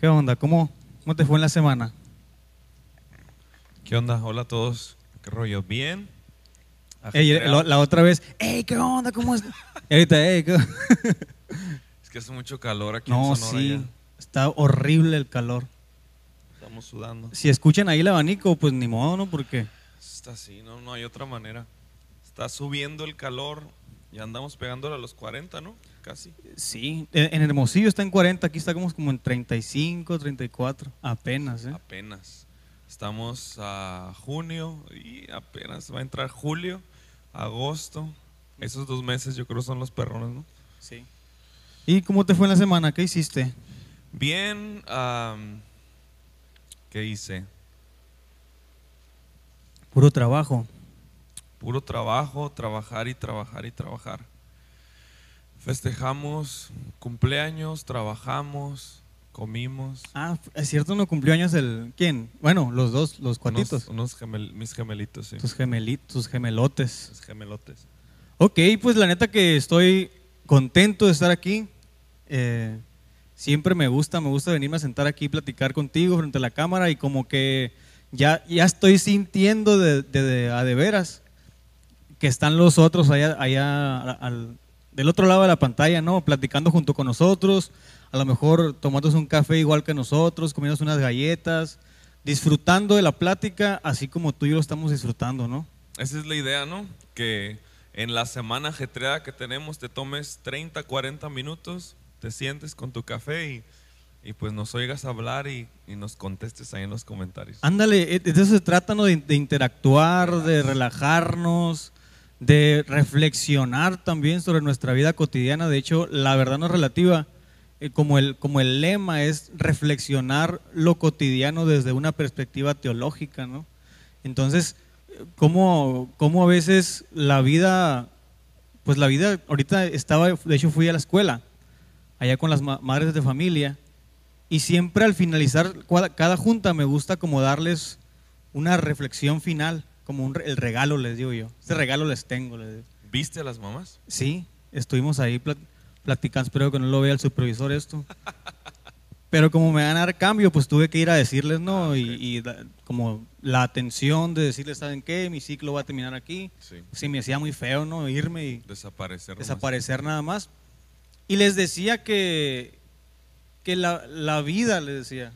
¿Qué onda? ¿Cómo, ¿Cómo te fue en la semana? ¿Qué onda? Hola a todos. ¿Qué rollo? ¿Bien? Ey, la, la otra vez, ¡Ey, qué onda! ¿Cómo es? Y ahorita, ¡Ey, qué Es que hace mucho calor aquí No, en Sonora. sí, ya. está horrible el calor. Estamos sudando. Si escuchan ahí el abanico, pues ni modo, ¿no? Porque Está así, no, no hay otra manera. Está subiendo el calor y andamos pegándole a los 40, ¿no? Casi. sí, en en Hermosillo está en 40, aquí está como, como en 35, 34, apenas, ¿eh? Apenas. Estamos a junio y apenas va a entrar julio, agosto. Esos dos meses yo creo son los perrones, ¿no? Sí. ¿Y cómo te fue en la semana? ¿Qué hiciste? Bien, ¿qué hice? Puro trabajo. Puro trabajo, trabajar y trabajar y trabajar. Festejamos cumpleaños, trabajamos, comimos. Ah, es cierto, no cumplió años el... ¿Quién? Bueno, los dos, los cuatitos. Unos, unos gemel- mis gemelitos, sí. Tus gemelitos, tus gemelotes. Mis gemelotes. Ok, pues la neta que estoy contento de estar aquí. Eh, siempre me gusta, me gusta venirme a sentar aquí y platicar contigo frente a la cámara y como que ya, ya estoy sintiendo de, de, de- a de veras que están los otros allá, allá al- del otro lado de la pantalla, ¿no? Platicando junto con nosotros, a lo mejor tomándose un café igual que nosotros, comiéndose unas galletas, disfrutando de la plática así como tú y yo lo estamos disfrutando, ¿no? Esa es la idea, ¿no? Que en la semana ajetreada que tenemos te tomes 30, 40 minutos, te sientes con tu café y, y pues nos oigas hablar y, y nos contestes ahí en los comentarios. Ándale, eh, de eso se trata, ¿no? De, de interactuar, de relajarnos, de reflexionar también sobre nuestra vida cotidiana. De hecho, la verdad no es relativa. eh, como, el, como el lema es reflexionar lo cotidiano desde una perspectiva teológica, ¿no? Entonces, ¿cómo, cómo a veces la vida, pues la vida, ahorita estaba, de hecho fui a la escuela, allá con las ma- madres de familia, y siempre al finalizar cada junta me gusta como darles una reflexión final, como un el regalo les digo yo. Este regalo les tengo. les digo. ¿Viste a las mamás? Sí, estuvimos ahí plat- platicando, espero que no lo vea el supervisor esto. Pero como me van a dar cambio, pues tuve que ir a decirles, ¿no? Y, y da- como la atención de decirles, ¿saben qué? Mi ciclo va a terminar aquí. Sí. Sí, me hacía muy feo, ¿no? Irme y Desaparecer. desaparecer nada más. Y les decía que, que la, la vida, les decía.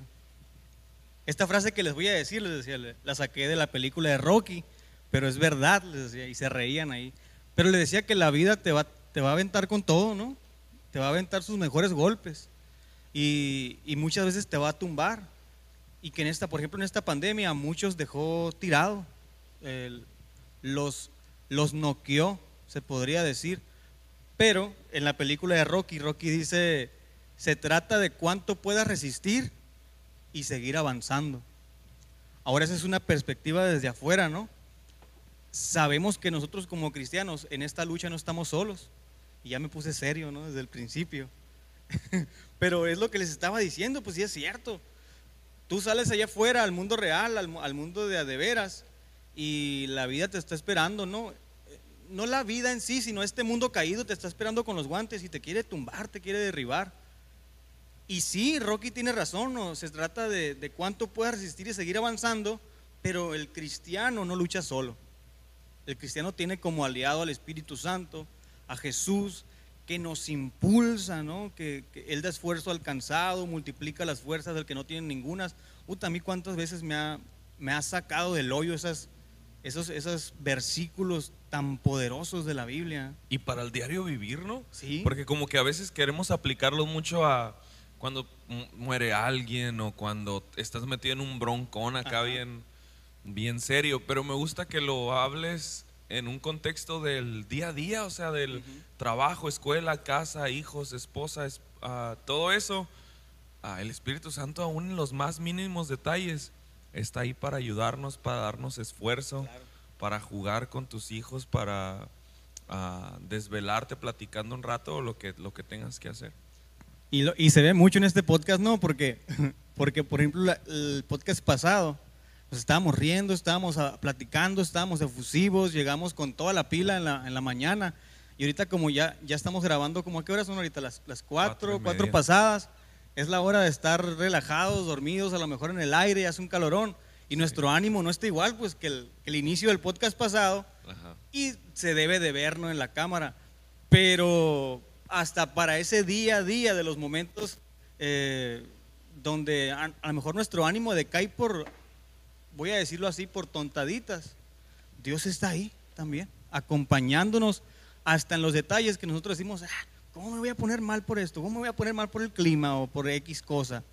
Esta frase que les voy a decir, les decía, le- la saqué de la película de Rocky, pero es verdad, les decía, y se reían ahí. Pero les decía que la vida te va, te va a aventar con todo, ¿no? Te va a aventar sus mejores golpes. Y, y muchas veces te va a tumbar. Y que en esta, por ejemplo, en esta pandemia a muchos dejó tirado. Los, los noqueó, se podría decir. Pero en la película de Rocky, Rocky dice, se trata de cuánto puedas resistir y seguir avanzando. Ahora esa es una perspectiva desde afuera, ¿no? Sabemos que nosotros como cristianos en esta lucha no estamos solos. Y ya me puse serio, ¿no? Desde el principio. Pero es lo que les estaba diciendo, pues sí es cierto. Tú sales allá afuera al mundo real, al, mu- al mundo de de veras, y la vida te está esperando, ¿no? No la vida en sí, sino este mundo caído te está esperando con los guantes y te quiere tumbar, te quiere derribar. Y sí, Rocky tiene razón, ¿no? se trata de, de cuánto puedes resistir y seguir avanzando, pero el cristiano no lucha solo. El cristiano tiene como aliado al Espíritu Santo, a Jesús, que nos impulsa, ¿no? Que, que Él da esfuerzo al cansado, multiplica las fuerzas del que no tiene ningunas. Uta, a mí cuántas veces me ha, me ha sacado del hoyo esas, esos, esos versículos tan poderosos de la Biblia. Y para el diario vivir, ¿no? Sí. Porque como que a veces queremos aplicarlo mucho a cuando mu- muere alguien o cuando estás metido en un broncón acá Ajá. bien, bien serio. Pero me gusta que lo hables en un contexto del día a día, o sea, del trabajo, escuela, casa, hijos, esposa, es- ah, todo eso. Ah, el Espíritu Santo aún en los más mínimos detalles está ahí para ayudarnos, para darnos esfuerzo, para jugar con tus hijos, para ah, desvelarte platicando un rato o lo que, lo que tengas que hacer. Y, lo- y se ve mucho en este podcast, ¿no? Porque, porque por ejemplo, la- el podcast pasado, pues estábamos riendo, estábamos ah, platicando, estábamos efusivos, llegamos con toda la pila en la, en la mañana. Y ahorita como ya, ya estamos grabando, como a qué horas son ahorita? Las, las Cuatro cuatro, cuatro pasadas. es la hora de estar relajados, dormidos, a lo mejor en el aire, hace un calorón, y nuestro ánimo no está igual pues que el, el inicio del podcast pasado, Ajá. y se debe de vernos en la cámara. Pero hasta para ese día a día de los momentos eh, donde a, lo mejor nuestro ánimo decae por, voy a decirlo así, por tontaditas, Dios está ahí también, acompañándonos hasta en los detalles que nosotros decimos, "Ah, ¿cómo me voy a poner mal por esto? ¿Cómo me voy a poner mal por el clima o por X cosa?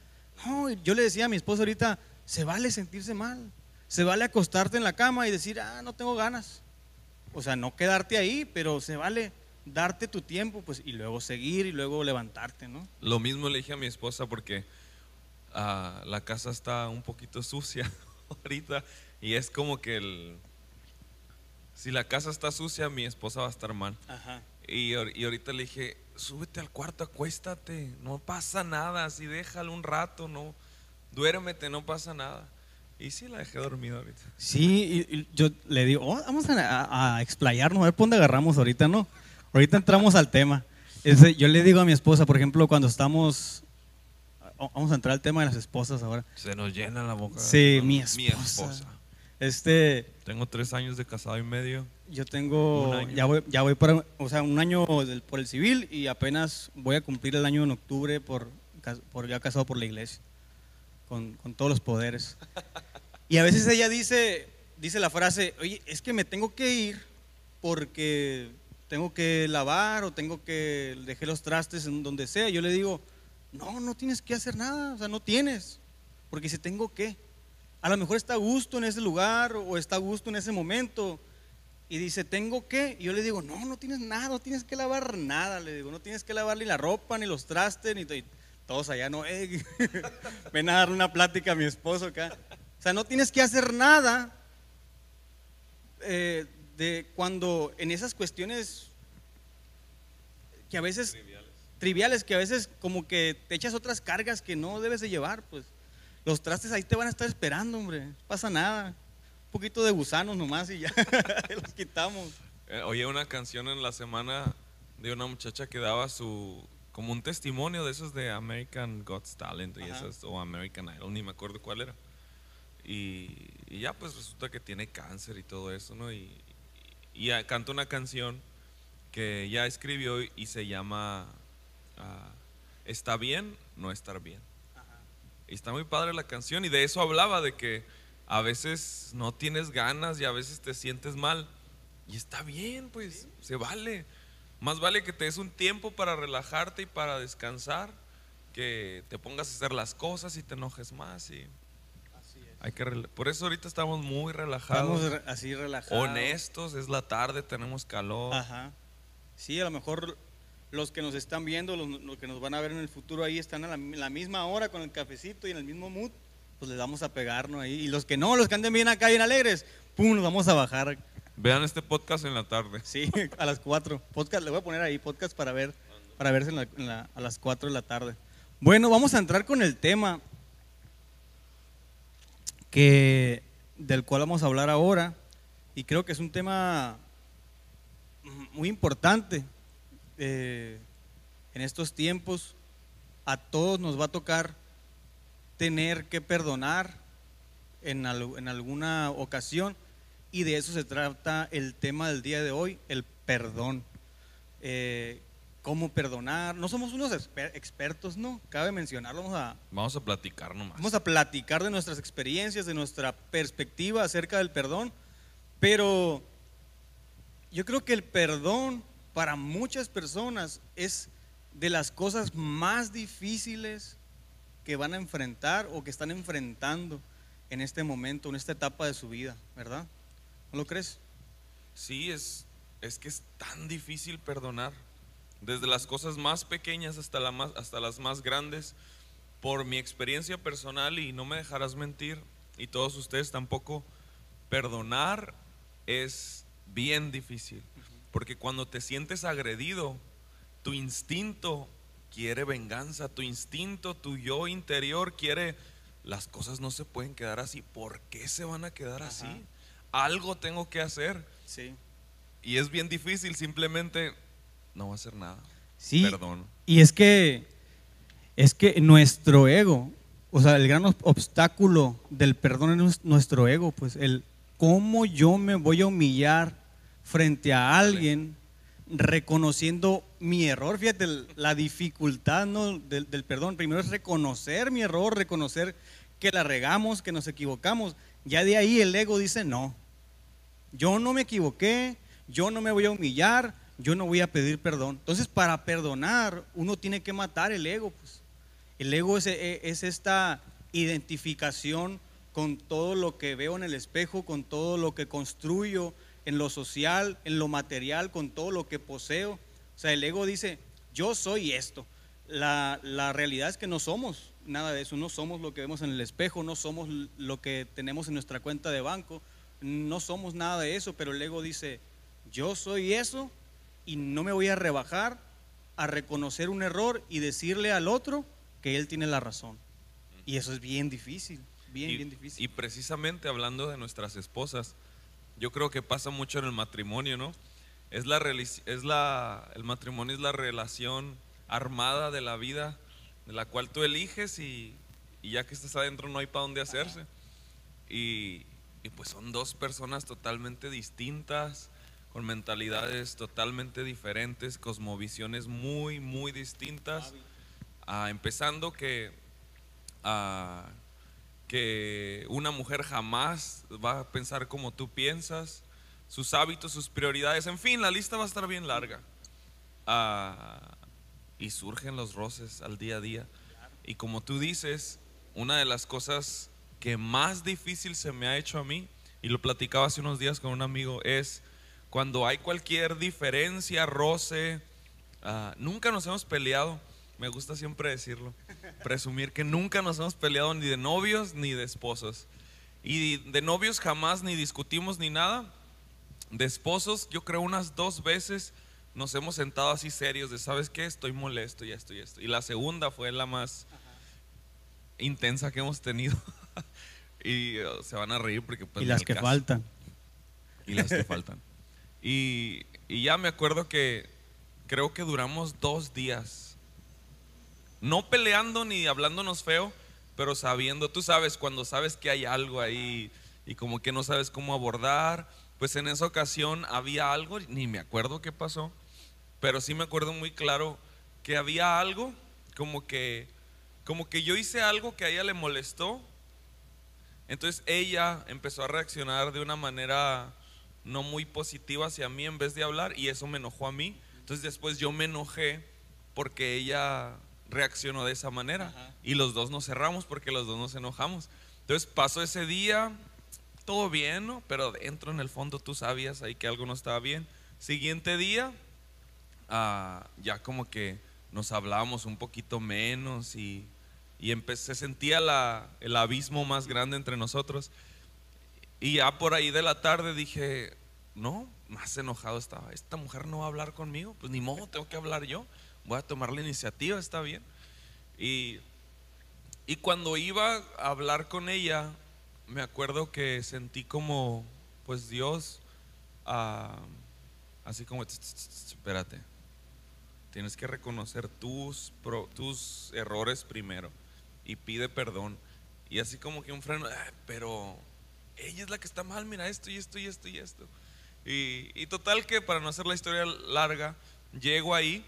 No, yo le decía a mi esposa ahorita, se vale sentirse mal, se vale acostarte en la cama y decir, ah, no tengo ganas. O sea, no quedarte ahí, pero se vale darte tu tiempo, pues, y luego seguir y luego levantarte, ¿no? Lo mismo le dije a mi esposa porque ah, la casa está un poquito sucia ahorita y es como que el... Si la casa está sucia, mi esposa va a estar mal. Ajá. Y, y ahorita le dije, súbete al cuarto, acuéstate, no pasa nada, así déjalo un rato, no, duérmete, no pasa nada. Y sí, la dejé dormida ahorita. Sí, y, y yo le digo, "Oh, vamos a, a- a explayarnos, a ver por dónde agarramos ahorita, ¿no? Ahorita entramos al tema. Yo le digo a mi esposa, por ejemplo, cuando estamos, vamos a entrar al tema de las esposas ahora. Se nos llena la boca. Sí, No, mi Mi esposa. esposa. Este, Tengo tres años de casado y medio. yo tengo, Un año. ya voy, ya voy para, o sea, un año del- por el civil y apenas voy a cumplir el año en octubre por ya casado por la iglesia, con, con todos los poderes. Y a veces ella dice, dice la frase, oye, es que me tengo que ir porque tengo que lavar o tengo que dejar los trastes en donde sea. Yo le digo, no, no tienes que hacer nada, o sea, no tienes, porque si tengo que. A lo mejor está a gusto en ese lugar o está a gusto en ese momento. Y dice, ¿tengo que? Y yo le digo, no, no tienes nada, no tienes que lavar nada. Le digo, no tienes que lavar ni la ropa, ni los trastes, ni todos allá, no, eh, ven a dar una plática a mi esposo acá. O sea, no tienes que hacer nada eh, de cuando en esas cuestiones que a veces triviales, que a veces como que te echas otras cargas que no debes de llevar, pues los trastes ahí te van a estar esperando, hombre, no pasa nada. Un poquito de gusanos nomás y ya los quitamos. Eh, oí una canción en la semana de una muchacha que daba su como un testimonio de esos de American God's Talent y esas o American Idol, ni me acuerdo cuál era. Y, y ya pues resulta que tiene cáncer y todo eso, ¿no? Y, y canta una canción que ya escribió y se llama ah, Está bien, no estar bien. Y está muy padre la canción y de eso hablaba, de que a veces no tienes ganas y a veces te sientes mal. Y está bien, pues, se vale. Más vale que te des un tiempo para relajarte y para descansar, que te pongas a hacer las cosas y te enojes más. Y hay que Por eso ahorita estamos muy relajados, Estamos así relajados. honestos, es la tarde, tenemos calor. Ajá. Sí, a lo mejor los que nos están viendo, los, los que nos van a ver en el futuro ahí están a la, la misma hora con el cafecito y en el mismo mood, pues les vamos a pegarnos ahí. Y los que no, los que anden bien acá, bien alegres, pum, nos vamos a bajar. Vean este podcast en la tarde. Sí, a las 4. Podcast, le voy a poner ahí podcast para ver, para verse en la- en la- a las 4 de la tarde. Bueno, vamos a entrar con el tema que del cual vamos a hablar ahora y creo que es un tema muy importante eh, en estos tiempos. A todos nos va a tocar tener que perdonar en, al- en alguna ocasión y de eso se trata el tema del día de hoy, el perdón. Eh, ¿Cómo perdonar? No somos unos exper- expertos, ¿no? Cabe mencionarlo, vamos a, Vamos a platicar nomás. Vamos a platicar de nuestras experiencias, de nuestra perspectiva acerca del perdón, pero yo creo que el perdón para muchas personas es de las cosas más difíciles que van a enfrentar o que están enfrentando en este momento, en esta etapa de su vida, ¿verdad? ¿No lo crees? Sí, es, es que es tan difícil perdonar. Desde las cosas más pequeñas hasta, la más, hasta las más grandes. Por mi experiencia personal, y no me dejarás mentir, y todos ustedes tampoco, perdonar es bien difícil. Porque cuando te sientes agredido, tu instinto quiere venganza, tu instinto, tu yo interior quiere, las cosas no se pueden quedar así. ¿Por qué se van a quedar así? Algo tengo que hacer. Sí. Y es bien difícil, simplemente no va a hacer nada. Sí. Perdón. Y es que Es que nuestro ego, o sea, el gran obstáculo del perdón es nuestro ego, pues el cómo yo me voy a humillar frente a alguien reconociendo mi error. Fíjate, la dificultad ¿no? del, del, perdón. Primero es reconocer mi error, reconocer que la regamos, que nos equivocamos. Ya de ahí el ego dice, no, yo no me equivoqué, yo no me voy a humillar, yo no voy a pedir perdón. Entonces, para perdonar, uno tiene que matar el ego. Pues. El ego es, es esta identificación con todo lo que veo en el espejo, con todo lo que construyo, en lo social, en lo material, con todo lo que poseo. O sea, el ego dice, yo soy esto. La, la, realidad es que no somos nada de eso, no somos lo que vemos en el espejo, no somos lo que tenemos en nuestra cuenta de banco, no somos nada de eso, pero el ego dice, yo soy eso y no me voy a rebajar a reconocer un error y decirle al otro que él tiene la razón. Y eso es bien difícil, bien, bien difícil. Y precisamente hablando de nuestras esposas, yo creo que pasa mucho en el matrimonio, ¿no? Es la, es la, el matrimonio es la relación armada de la vida, de la cual tú eliges y, ya que estás adentro no hay para dónde hacerse. Y, y, pues son dos personas totalmente distintas, con mentalidades totalmente diferentes, cosmovisiones muy, muy distintas. Ah, empezando que ah, que una mujer jamás va a pensar como tú piensas, sus hábitos, sus prioridades, en fin, la lista va a estar bien larga. Ah, y surgen los roces al día a día. Y como tú dices, una de las cosas que más difícil se me ha hecho a mí, y lo platicaba hace unos días con un amigo, es cuando hay cualquier diferencia, roce, ah, nunca nos hemos peleado, me gusta siempre decirlo, presumir que nunca nos hemos peleado ni de novios ni de esposos. Y de novios jamás ni discutimos ni nada. De esposos, yo creo unas dos veces nos hemos sentado así serios de, ¿sabes qué? Estoy molesto y esto y esto. Y la segunda fue la más intensa que hemos tenido. y uh, se van a reír porque... Pues, y las que faltan. Y las que faltan. Y, ya me acuerdo que creo que duramos dos días no peleando ni hablándonos feo, pero sabiendo, tú sabes, cuando sabes que hay algo ahí y como que no sabes cómo abordar, pues en esa ocasión había algo, ni me acuerdo qué pasó, pero sí me acuerdo muy claro que había algo como que como que yo hice algo que a ella le molestó. Entonces ella empezó a reaccionar de una manera no muy positiva hacia mí en vez de hablar y eso me enojó a mí. Entonces después yo me enojé porque ella reaccionó de esa manera. Y los dos nos cerramos porque los dos nos enojamos. Entonces pasó ese día, todo bien, ¿no? Pero dentro, en el fondo, tú sabías ahí que algo no estaba bien. Siguiente día, ah, ya como que nos hablábamos un poquito menos y, y se sentía la, el abismo más grande entre nosotros. Y ya por ahí de la tarde dije, no, más enojado estaba. Esta mujer no va a hablar conmigo, pues ni modo, tengo que hablar yo voy a tomar la iniciativa, está bien. Y, y cuando iba a hablar con ella, me acuerdo que sentí como, pues Dios, ah, así como, espérate, tienes que reconocer tus, tus errores primero y pide perdón. Y así como que un freno, pero ella es la que está mal, mira esto y esto y esto y esto. Y, y total que para no hacer la historia larga, llego ahí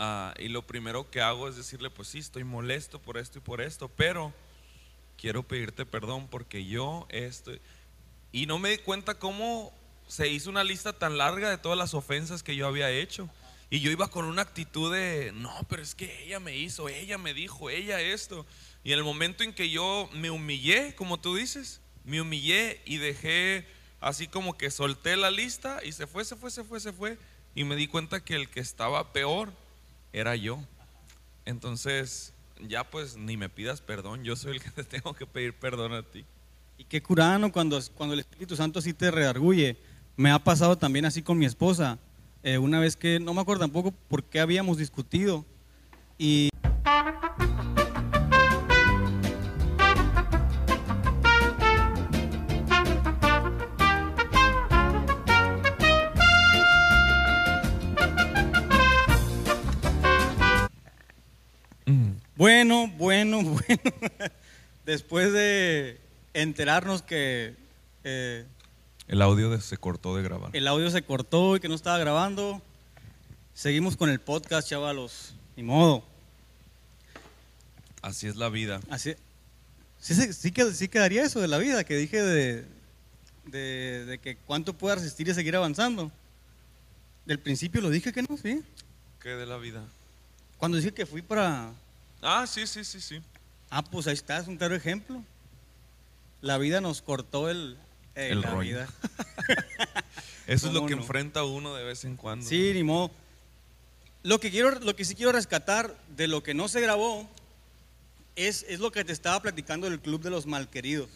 Ah, y lo primero que hago es decirle, pues sí, estoy molesto por esto y por esto, pero quiero pedirte perdón porque yo estoy... Y no me di cuenta cómo se hizo una lista tan larga de todas las ofensas que yo había hecho. Y yo iba con una actitud de, no, pero es que ella me hizo, ella me dijo, ella esto. Y en el momento en que yo me humillé, como tú dices, me humillé y dejé así como que solté la lista y se fue, se fue, se fue, se fue. Y me di cuenta que el que estaba peor era yo. Entonces, ya pues ni me pidas perdón, yo soy el que te tengo que pedir perdón a ti. Y qué curano cuando, cuando el Espíritu Santo así te redarguye. Me ha pasado también así con mi esposa. Eh, una vez que no me acuerdo tampoco por qué habíamos discutido. Y Bueno, bueno, bueno. Después de enterarnos que eh, El audio se cortó de grabar. el audio se cortó y que no estaba grabando, seguimos con el podcast, chavalos. Ni modo. Así es la vida. Así, sí, sí, sí quedaría eso de la vida, que dije de, de, de que cuánto puede resistir y seguir avanzando. Del principio lo dije que no, sí. ¿Qué de la vida? Cuando dije que fui para... Ah, sí, sí, sí, sí. Ah, pues ahí está, es un claro ejemplo. La vida nos cortó el... eh, El la rollo. vida. Eso es lo ¿Cómo que no? enfrenta uno de vez en cuando. Sí, ni modo. Lo que, quiero, lo que sí quiero rescatar de lo que no se grabó es, es lo que te estaba platicando del Club de los Malqueridos.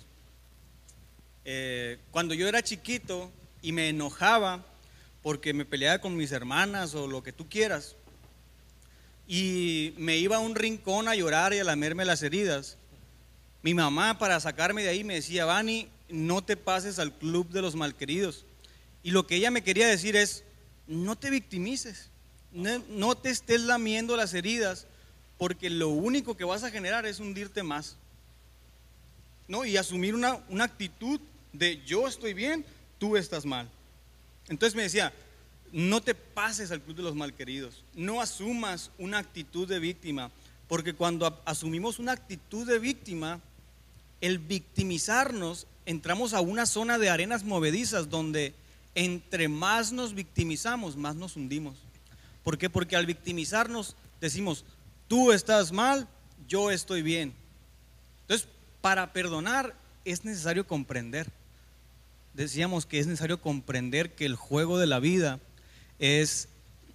Eh, cuando yo era chiquito y me enojaba porque me peleaba con mis hermanas o lo que tú quieras, y me iba a un rincón a llorar y a lamerme las heridas, mi mamá para sacarme de ahí me decía, Vani, no te pases al Club de los Malqueridos. Y lo que ella me quería decir es, no te victimices, no, no te estés lamiendo las heridas, porque lo único que vas a generar es hundirte más. ¿No? Y asumir una, una actitud de yo estoy bien, tú estás mal. Entonces me decía, no te pases al club de los malqueridos, no asumas una actitud de víctima, porque cuando asumimos una actitud de víctima, el victimizarnos, entramos a una zona de arenas movedizas donde entre más nos victimizamos, más nos hundimos. ¿Por qué? Porque al victimizarnos decimos, tú estás mal, yo estoy bien. Entonces, para perdonar es necesario comprender. Decíamos que es necesario comprender que el juego de la vida es,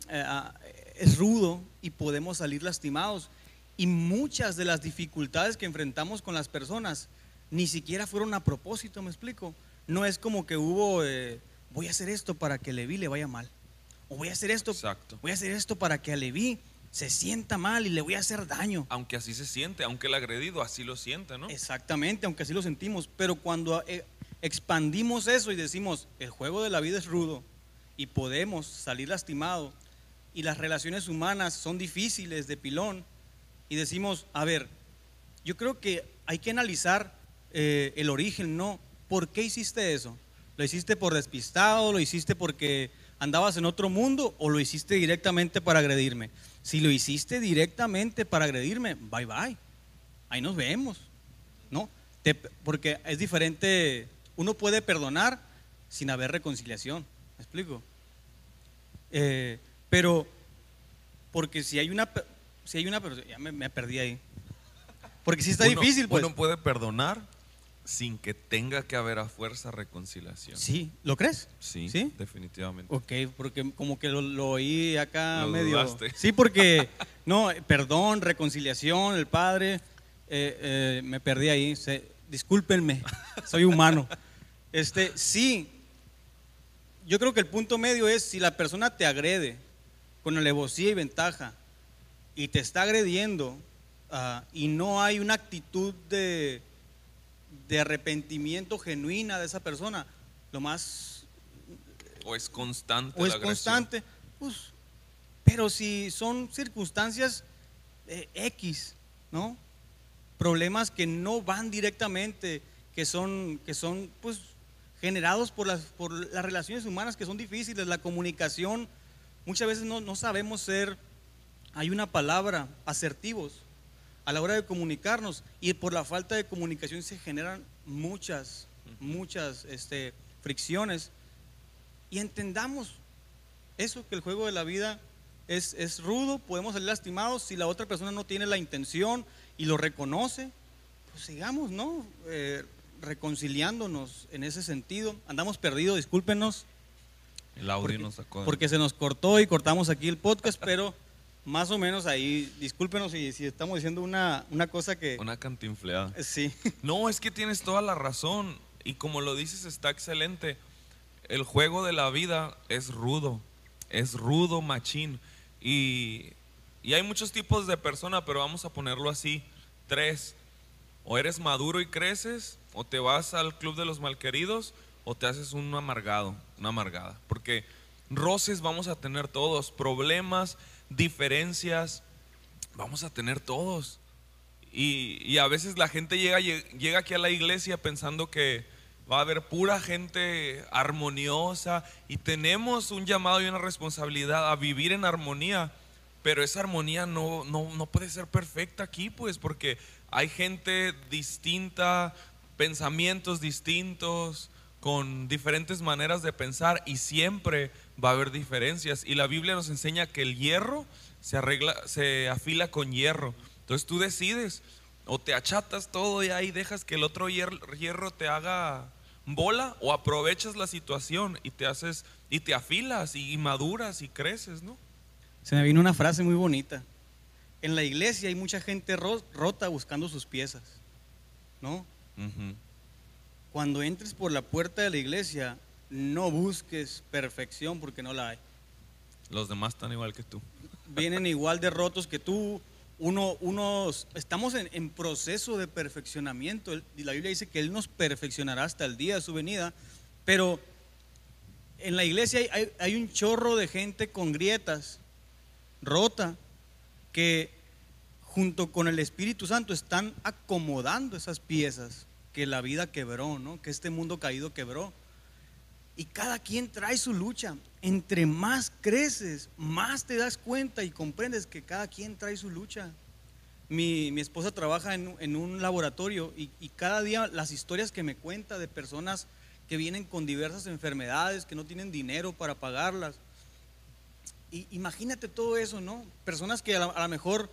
eh, ah, es rudo y podemos salir lastimados. Y muchas de las dificultades que enfrentamos con las personas ni siquiera fueron a propósito, me explico. No es como que hubo, eh, voy a hacer esto para que Levi le vaya mal. O voy a hacer esto, Exacto. voy a hacer esto para que a Levi se sienta mal y le voy a hacer daño. Aunque así se siente, aunque el agredido así lo siente, ¿no? Exactamente, aunque así lo sentimos, pero cuando eh, expandimos eso y decimos, el juego de la vida es rudo y podemos salir lastimados y las relaciones humanas son difíciles de pilón y decimos, a ver, yo creo que hay que analizar eh, el origen, ¿no? ¿Por qué hiciste eso? ¿Lo hiciste por despistado? ¿Lo hiciste porque andabas en otro mundo? ¿O lo hiciste directamente para agredirme? Si lo hiciste directamente para agredirme, bye bye. Ahí nos vemos, ¿no? Te- porque es diferente, uno puede perdonar sin haber reconciliación, ¿me explico? Eh, pero, porque si hay una, si hay una, pero ya me, me perdí ahí. Porque si está Uno- difícil, pues. Uno puede perdonar sin que tenga que haber a fuerza reconciliación. Sí, ¿lo crees? Sí, ¿Sí? definitivamente. Ok, porque como que lo, lo oí acá Lo medio. dudaste. Sí, porque, no, eh, perdón, reconciliación, el padre, eh, eh, me perdí ahí, se- discúlpenme, soy humano. Este, sí, yo creo que el punto medio es si la persona te agrede con alevosía y ventaja y te está agrediendo ah, y no hay una actitud de, de arrepentimiento genuina de esa persona, lo más O es constante. o es constante, pues, pero si son circunstancias eh, X, ¿no? Problemas que no van directamente, que son, que son pues, generados por las, por las relaciones humanas que son difíciles, la comunicación, muchas veces no, no sabemos ser, hay una palabra, asertivos a la hora de comunicarnos y por la falta de comunicación se generan muchas, muchas este, fricciones. Y entendamos eso, que el juego de la vida es, es rudo, podemos salir lastimados, si la otra persona no tiene la intención y lo reconoce, pues sigamos, ¿no? Eh, reconciliándonos en ese sentido. Andamos perdidos, discúlpenos, El audio porque, nos sacó. porque se nos cortó y cortamos aquí el podcast, pero más o menos ahí, discúlpenos si, si estamos diciendo una, una cosa que... Una cantinfleada. Sí, No, es que tienes toda la razón. Y como lo dices, está excelente. El juego de la vida es rudo. Es rudo, machín. Y, y hay muchos tipos de persona, pero vamos a ponerlo así. Tres. O eres maduro y creces, o te vas al club de los malqueridos, o te haces un amargado, una amargada. Porque roces vamos a tener todos, problemas, diferencias, vamos a tener todos. Y, y a veces la gente llega, llega aquí a la iglesia pensando que va a haber pura gente armoniosa y tenemos un llamado y una responsabilidad a vivir en armonía, pero esa armonía no, no, no puede ser perfecta aquí, pues, porque hay gente distinta, pensamientos distintos, con diferentes maneras de pensar y siempre va a haber diferencias. Y la Biblia nos enseña que el hierro se arregla, se afila con hierro. Entonces tú decides, o te achatas todo y ahí dejas que el otro hierro, te haga bola, o aprovechas la situación y te haces, y te afilas y, maduras y creces, ¿no? Se me vino una frase muy bonita. En la iglesia hay mucha gente rota buscando sus piezas, ¿no? Cuando entres por la puerta de la iglesia, no busques perfección porque no la hay. Los demás están igual que tú. Vienen igual de rotos que tú. Uno, unos, estamos en, proceso de perfeccionamiento. Y la Biblia dice que Él nos perfeccionará hasta el día de su venida. Pero en la iglesia hay, hay un chorro de gente con grietas, rota, que junto con el Espíritu Santo están acomodando esas piezas que la vida quebró, ¿no? Que este mundo caído quebró. Y cada quien trae su lucha. Entre más creces, más te das cuenta y comprendes que cada quien trae su lucha. Mi, esposa trabaja en, un laboratorio y, cada día las historias que me cuenta de personas que vienen con diversas enfermedades, que no tienen dinero para pagarlas. Y imagínate todo eso, ¿no? Personas que a lo mejor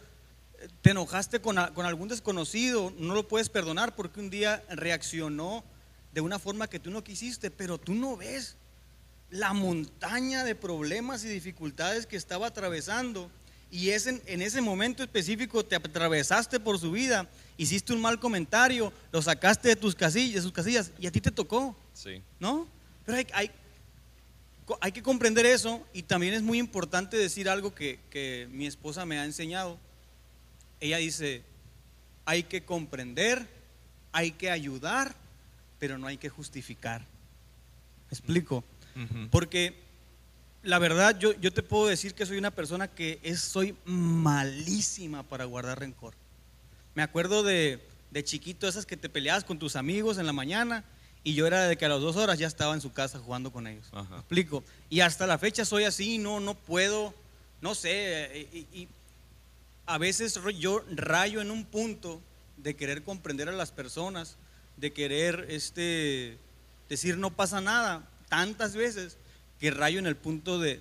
te enojaste con, algún desconocido, no lo puedes perdonar porque un día reaccionó de una forma que tú no quisiste, pero tú no ves la montaña de problemas y dificultades que estaba atravesando. Y es en, ese momento específico te atravesaste por su vida, hiciste un mal comentario, lo sacaste de tus casillas, de sus casillas y a ti te tocó. Sí. ¿No? Pero hay, hay, que comprender eso y también es muy importante decir algo que, que mi esposa me ha enseñado ella dice, hay que comprender, hay que ayudar, pero no hay que justificar. ¿Me explico? Porque la verdad yo, yo te puedo decir que soy una persona que es, soy malísima para guardar rencor. Me acuerdo de, de chiquito esas que te peleabas con tus amigos en la mañana y yo era de que a las dos horas ya estaba en su casa jugando con ellos. ¿Me explico? Y hasta la fecha soy así, no, no puedo, no sé. y a veces yo rayo en un punto de querer comprender a las personas, de querer este, decir no pasa nada, tantas veces que rayo en el punto de,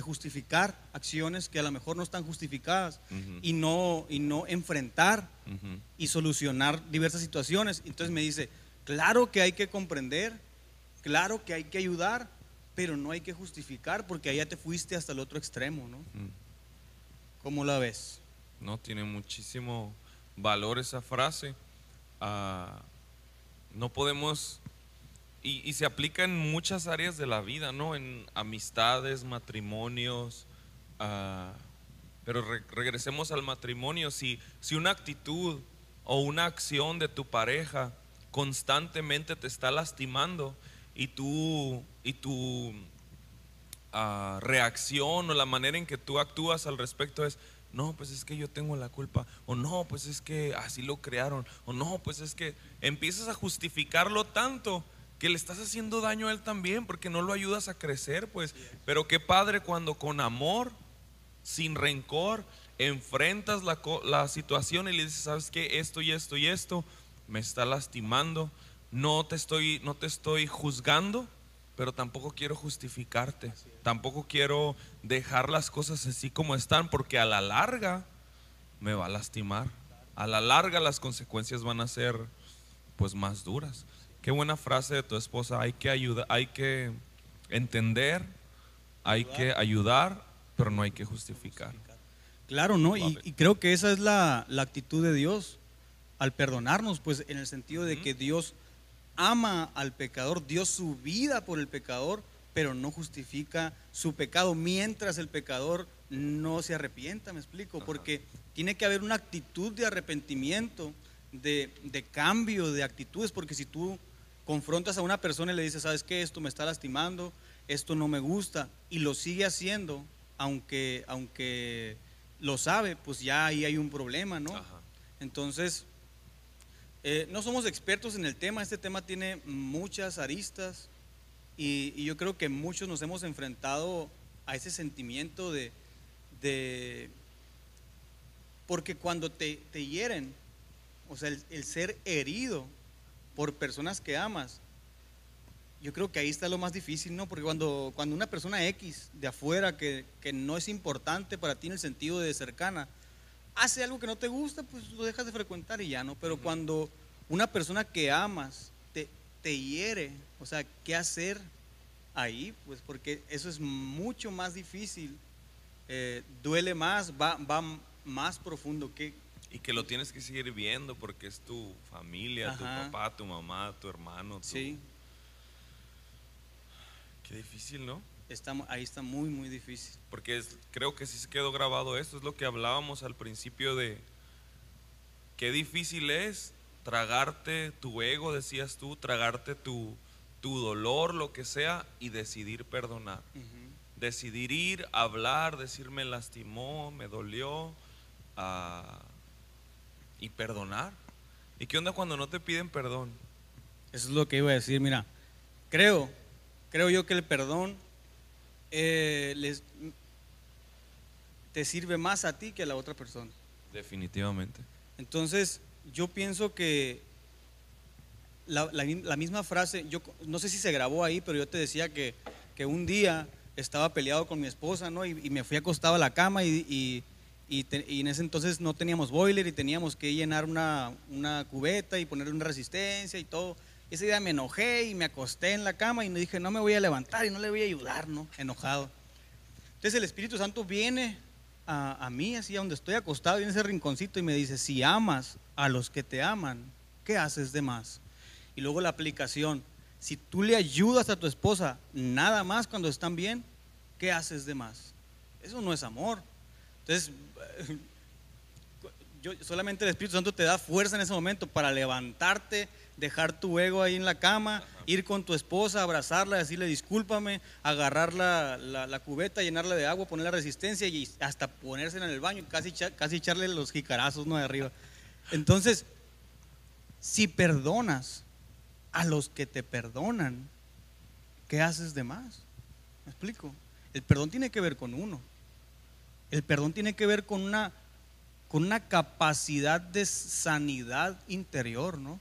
justificar acciones que a lo mejor no están justificadas y, no, y no enfrentar y solucionar diversas situaciones. Entonces me dice, claro que hay que comprender, claro que hay que ayudar, pero no hay que justificar porque allá te fuiste hasta el otro extremo, ¿no? ¿Cómo la ves? No, tiene muchísimo valor esa frase. Ah, no podemos, y, se aplica en muchas áreas de la vida, ¿no? En amistades, matrimonios. Ah, pero regresemos al matrimonio. Si, si una actitud o una acción de tu pareja constantemente te está lastimando y tú, y tu reacción o la manera en que tú actúas al respecto es, no, pues es que yo tengo la culpa, o no, pues es que así lo crearon, o no, pues es que empiezas a justificarlo tanto que le estás haciendo daño a él también porque no lo ayudas a crecer, pues. Pero qué padre cuando con amor, sin rencor, enfrentas la, la situación y le dices, ¿sabes qué? Esto y esto y esto me está lastimando, no te estoy, no te estoy juzgando, pero tampoco quiero justificarte. Tampoco quiero dejar las cosas así como están, porque a la larga me va a lastimar. A la larga las consecuencias van a ser pues más duras. Qué buena frase de tu esposa. Hay que ayudar, hay que entender, hay que ayudar, pero no hay que justificar. Claro, ¿no? Y, creo que esa es la, la actitud de Dios al perdonarnos, pues en el sentido de que Dios ama al pecador, dio su vida por el pecador, pero no justifica su pecado. Mientras el pecador no se arrepienta, me explico, porque tiene que haber una actitud de arrepentimiento, de, cambio de actitudes, porque si tú confrontas a una persona y le dices, sabes qué, esto me está lastimando, esto no me gusta, y lo sigue haciendo, aunque, aunque lo sabe, pues ya ahí hay un problema, ¿no? Entonces, eh, no somos expertos en el tema, este tema tiene muchas aristas y, yo creo que muchos nos hemos enfrentado a ese sentimiento de, de porque cuando te, te hieren, o sea, el, el ser herido por personas que amas, yo creo que ahí está lo más difícil, ¿no? Porque cuando, cuando una persona X de afuera que, que no es importante para ti en el sentido de cercana, hace algo que no te gusta, pues lo dejas de frecuentar y ya, ¿no? Pero cuando una persona que amas te, te hiere, o sea, ¿qué hacer ahí? Pues porque eso es mucho más difícil, eh, duele más, va, va más profundo. ¿Qué, Y que lo tienes que seguir viendo porque es tu familia, tu papá, tu mamá, tu hermano. tu- sí, Qué difícil, ¿no? Está, ahí está muy, muy difícil. Porque es- creo que sí se quedó grabado esto, es lo que hablábamos al principio de qué difícil es tragarte tu ego, decías tú, tragarte tu, tu dolor, lo que sea, y decidir perdonar. Decidir ir, hablar, decir me lastimó, me dolió, ah, y perdonar. ¿Y qué onda cuando no te piden perdón? Eso es lo que iba a decir. Mira, creo, creo yo que el perdón eh, les, te sirve más a ti que a la otra persona. Definitivamente. Entonces, yo pienso que la, la mi- la misma frase, yo no sé si se grabó ahí, pero yo te decía que, que un día estaba peleado con mi esposa, ¿no? Y, y me fui acostado a la cama y, y- y te- y en ese entonces no teníamos boiler y teníamos que llenar una, una cubeta y ponerle una resistencia y todo. Ese día me enojé y me acosté en la cama y me dije, no me voy a levantar y no le voy a ayudar, ¿no? Enojado. Entonces el Espíritu Santo viene a, a mí, así a donde estoy acostado, en ese rinconcito, y me dice, si amas a los que te aman, ¿qué haces de más? Y luego la aplicación, si tú le ayudas a tu esposa nada más cuando están bien, ¿qué haces de más? Eso no es amor. Entonces, yo, solamente el Espíritu Santo te da fuerza en ese momento para levantarte, dejar tu ego ahí en la cama, ir con tu esposa, abrazarla, decirle discúlpame, agarrar la, la- cubeta, llenarla de agua, poner la resistencia y hasta ponérsela en el baño, casi, casi echarle los jicarazos ¿no? de arriba. Entonces, si perdonas a los que te perdonan, ¿qué haces de más? ¿Me explico? El perdón tiene que ver con uno. El perdón tiene que ver con una, con una capacidad de sanidad interior, ¿no?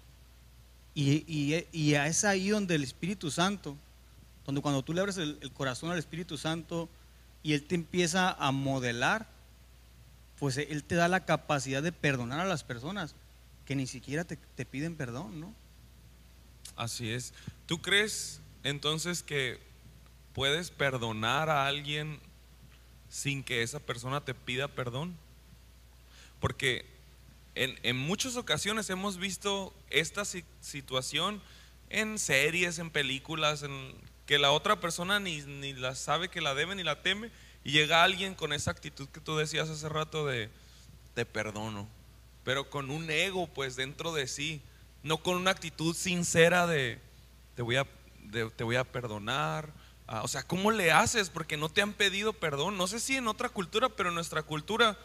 Y, y- y es ahí donde el Espíritu Santo, donde cuando tú le abres el, el corazón al Espíritu Santo y Él te empieza a modelar, pues Él te da la capacidad de perdonar a las personas que ni siquiera te, te piden perdón, ¿no? Así es. ¿Tú crees entonces que puedes perdonar a alguien sin que esa persona te pida perdón? Porque en, en muchas ocasiones hemos visto esta si- situación en series, en películas, en que la otra persona ni, ni la sabe que la debe ni la teme y llega alguien con esa actitud que tú decías hace rato de te perdono, pero con un ego pues dentro de sí, no con una actitud sincera de te voy a, de- te voy a perdonar. Ah, o sea, ¿cómo le haces? Porque no te han pedido perdón. No sé si en otra cultura, pero en nuestra cultura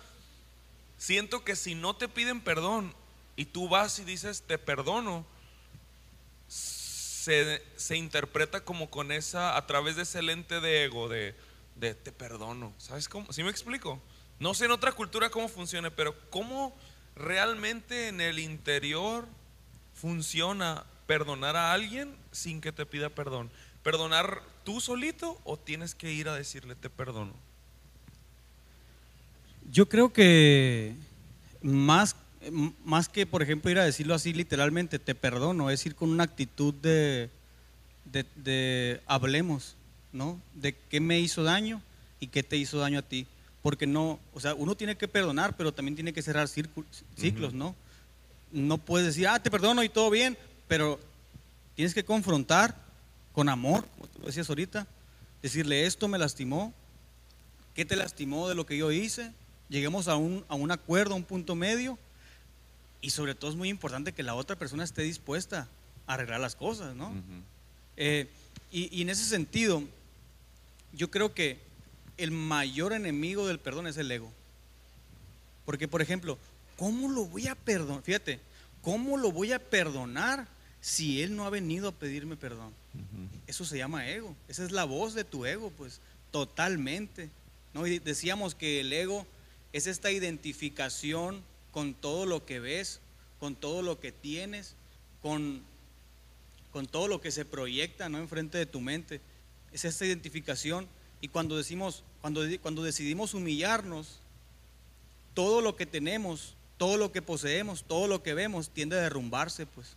siento que si no te piden perdón y tú vas y dices te perdono, se, se interpreta como con esa, a través de ese lente de ego, de, de te perdono. ¿Sabes cómo? ¿Sí me explico? No sé en otra cultura cómo funcione, pero cómo realmente en el interior funciona perdonar a alguien sin que te pida perdón. ¿Perdonar tú solito o tienes que ir a decirle te perdono? Yo creo que más, más que, por ejemplo, ir a decirlo así literalmente, te perdono, es ir con una actitud de, de, de hablemos, ¿no? De qué me hizo daño y qué te hizo daño a ti. Porque no, o sea, uno tiene que perdonar, pero también tiene que cerrar círculos, ciclos, ¿no? No puedes decir, ah, te perdono y todo bien, pero tienes que confrontar con amor, como tú lo decías ahorita, decirle esto me lastimó, ¿qué te lastimó de lo que yo hice? Lleguemos a un, a un acuerdo, a un punto medio, y sobre todo es muy importante que la otra persona esté dispuesta a arreglar las cosas, ¿no? Eh, y, y en ese sentido, yo creo que el mayor enemigo del perdón es el ego. Porque, por ejemplo, ¿cómo lo voy a perdonar? Fíjate, ¿cómo lo voy a perdonar si él no ha venido a pedirme perdón? Eso se llama ego. Esa es la voz de tu ego, pues, totalmente. ¿no? Y decíamos que el ego es esta identificación con todo lo que ves, con todo lo que tienes, con, con todo lo que se proyecta ¿no? enfrente de tu mente. Es esta identificación. Y cuando decimos, cuando, cuando decidimos humillarnos, todo lo que tenemos, todo lo que poseemos, todo lo que vemos tiende a derrumbarse, pues.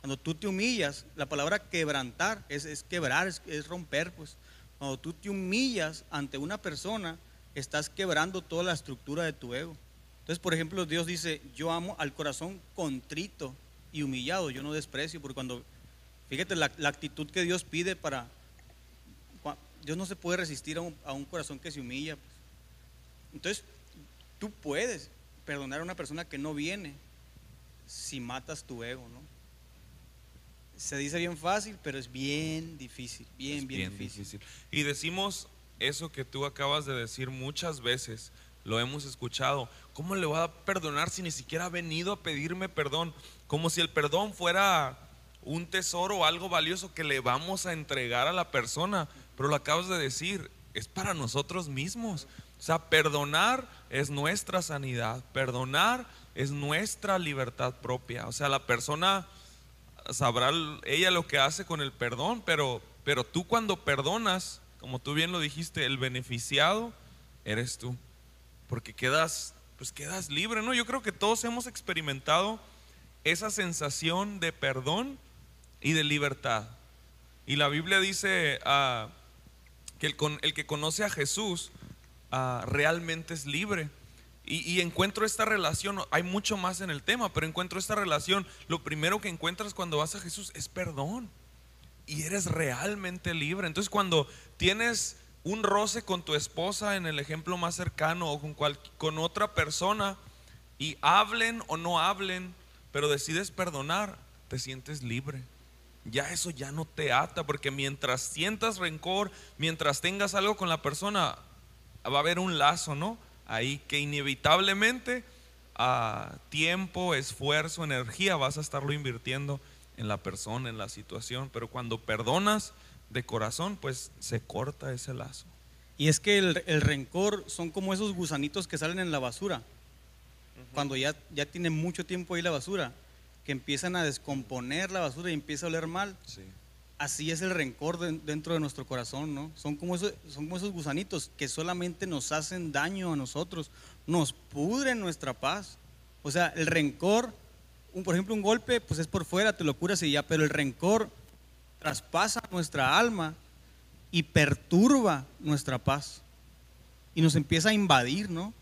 Cuando tú te humillas, la palabra quebrantar es, quebrar, es, es, romper, pues. Cuando tú te humillas ante una persona, estás quebrando toda la estructura de tu ego. Entonces, por ejemplo, Dios dice, yo amo al corazón contrito y humillado, yo no desprecio, porque cuando, fíjate la, actitud que Dios pide para, Dios no se puede resistir a un, corazón que se humilla. Pues. Entonces, tú puedes perdonar a una persona que no viene si matas tu ego, ¿no? Se dice bien fácil, pero es bien difícil, bien, bien, difícil. Y decimos eso que tú acabas de decir muchas veces, lo hemos escuchado. ¿Cómo le voy a perdonar si ni siquiera ha venido a pedirme perdón? Como si el perdón fuera un tesoro o algo valioso que le vamos a entregar a la persona. Pero lo acabas de decir, es para nosotros mismos. O sea, perdonar es nuestra sanidad, perdonar es nuestra libertad propia. O sea, la persona sabrá ella lo que hace con el perdón, pero, pero tú cuando perdonas, como tú bien lo dijiste, el beneficiado eres tú porque quedas, pues quedas libre, ¿no? Yo creo que todos hemos experimentado esa sensación de perdón y de libertad. Y la Biblia dice ah, que el, el, que conoce a Jesús ah, realmente es libre. Y, encuentro esta relación, hay mucho más en el tema, pero encuentro esta relación. Lo primero que encuentras cuando vas a Jesús es perdón. Y eres realmente libre. Entonces cuando tienes un roce con tu esposa en el ejemplo más cercano o con, otra persona y hablen o no hablen, pero decides perdonar, te sientes libre. Ya eso ya no te ata, porque mientras sientas rencor, mientras tengas algo con la persona, va a haber un lazo, ¿no? Ahí que inevitablemente a tiempo, esfuerzo, energía vas a estarlo invirtiendo en la persona, en la situación, pero cuando perdonas, de corazón, pues se corta ese lazo. Y es que el, rencor son como esos gusanitos que salen en la basura, cuando ya, ya tiene mucho tiempo ahí la basura, que empiezan a descomponer la basura y empieza a oler mal. Así es el rencor dentro de nuestro corazón, ¿no? Son como, esos, son como esos gusanitos que solamente nos hacen daño a nosotros, nos pudren nuestra paz. O sea, el rencor, un, por ejemplo, un golpe, pues es por fuera, te lo curas y ya, pero el rencor traspasa nuestra alma y perturba nuestra paz. Y nos empieza a invadir, ¿no?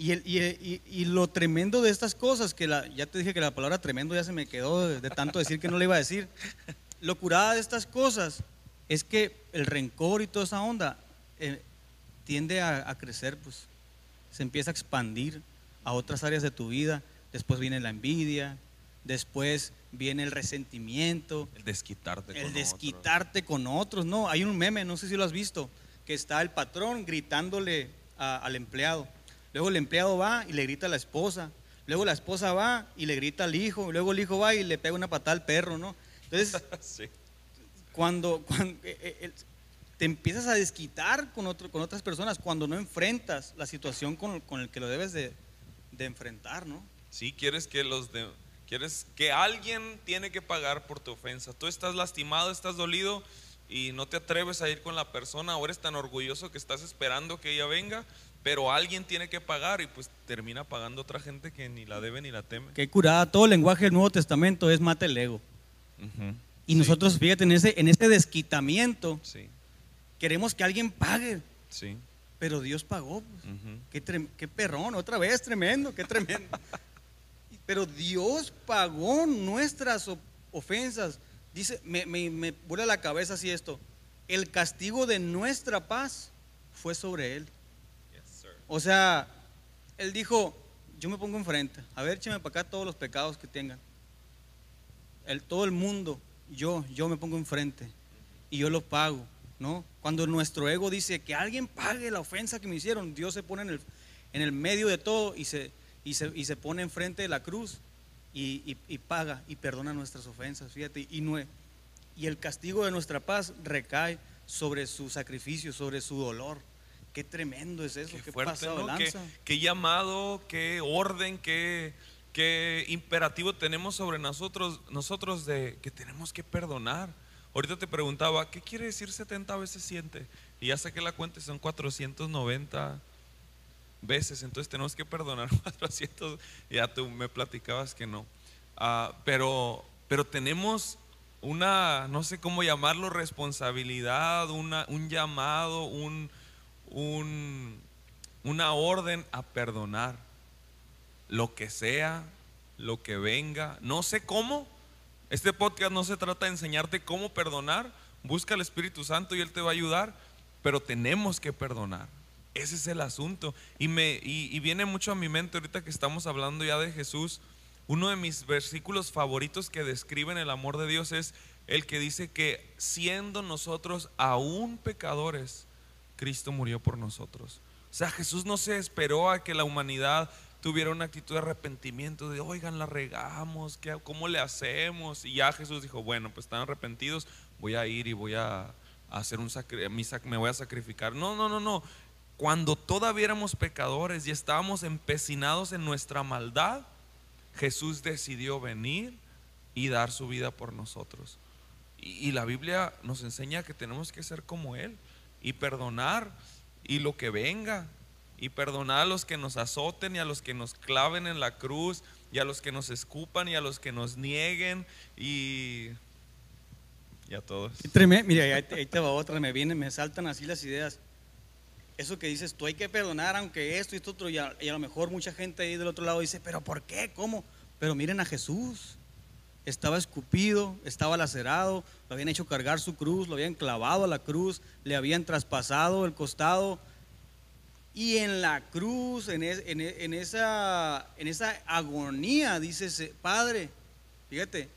Y, y, lo tremendo de estas cosas, que la, ya te dije que la palabra tremendo ya se me quedó de, tanto decir que no le iba a decir. Lo curada de estas cosas es que el rencor y toda esa onda eh, tiende a, a crecer, pues se empieza a expandir a otras áreas de tu vida. Después viene la envidia, después viene el resentimiento, el desquitarte, el con desquitarte otros. con otros. No, hay un meme, no sé si lo has visto, que está el patrón gritándole al empleado. Luego el empleado va y le grita a la esposa. Luego la esposa va y le grita al hijo. Luego el hijo va y le pega una patada al perro, ¿no? Entonces, cuando, cuando eh, eh, te empiezas a desquitar con, otro, con otras personas, cuando no enfrentas la situación con, con el que lo debes de, de enfrentar, ¿no? Sí, quieres que los de Quieres que alguien tiene que pagar por tu ofensa. Tú estás lastimado, estás dolido y no te atreves a ir con la persona o eres tan orgulloso que estás esperando que ella venga, pero alguien tiene que pagar y pues termina pagando otra gente que ni la debe ni la teme. Qué curada, todo el lenguaje del Nuevo Testamento es mate el ego. Y nosotros, fíjate, en ese, en ese desquitamiento, queremos que alguien pague. Sí. Pero Dios pagó. Pues. qué, qué perrón, otra vez, tremendo, qué tremendo. Pero Dios pagó nuestras ofensas. Dice, me, me, vuela la cabeza así esto. El castigo de nuestra paz fue sobre Él. o sea, Él dijo, yo me pongo enfrente. A ver, écheme para acá todos los pecados que tengan. El, todo el mundo, yo, yo me pongo enfrente. Y yo lo pago, ¿no? Cuando nuestro ego dice que alguien pague la ofensa que me hicieron, Dios se pone en el, en el medio de todo y se, y se, y se pone enfrente de la cruz y, y- y paga y perdona nuestras ofensas, fíjate, y, nue- y el castigo de nuestra paz recae sobre su sacrificio, sobre su dolor. Qué tremendo es eso, Qué qué, fuerte, pasado ¿no? Qué, lanza. qué llamado, qué orden, qué, qué imperativo tenemos sobre nosotros, nosotros de que tenemos que perdonar. Ahorita te preguntaba, ¿qué quiere decir 70 veces siente? Y ya saqué la cuenta, son 490 veces, entonces tenemos que perdonar 400. Ya tú me platicabas que no. Ah, pero, pero tenemos una, no sé cómo llamarlo, responsabilidad, una, un llamado, un, un, una orden a perdonar lo que sea, lo que venga. No sé cómo. Este podcast no se trata de enseñarte cómo perdonar. Busca al Espíritu Santo y Él te va a ayudar. Pero tenemos que perdonar. Ese es el asunto. Y, me, y, viene mucho a mi mente ahorita que estamos hablando ya de Jesús. Uno de mis versículos favoritos que describen el amor de Dios es el que dice que siendo nosotros aún pecadores, Cristo murió por nosotros. O sea, Jesús no se esperó a que la humanidad tuviera una actitud de arrepentimiento, de, oigan, la regamos, ¿qué, ¿cómo le hacemos? Y ya Jesús dijo, bueno, pues están arrepentidos, voy a ir y voy a, hacer un sacri- mi sac- me voy a sacrificar. No, no, no, no. Cuando todavía éramos pecadores y estábamos empecinados en nuestra maldad, Jesús decidió venir y dar su vida por nosotros. Y, la Biblia nos enseña que tenemos que ser como Él y perdonar y lo que venga y perdonar a los que nos azoten y a los que nos claven en la cruz y a los que nos escupan y a los que nos nieguen y, y a todos. Mira, ahí te, ahí te va otra, me vienen, me saltan así las ideas. Eso que dices, tú hay que perdonar, aunque esto y esto otro, y a, lo mejor mucha gente ahí del otro lado dice, pero ¿por qué? ¿Cómo? Pero miren a Jesús. Estaba escupido, estaba lacerado, lo habían hecho cargar su cruz, lo habían clavado a la cruz, le habían traspasado el costado. Y en la cruz, en, e- esa agonía, dice, Padre, fíjate,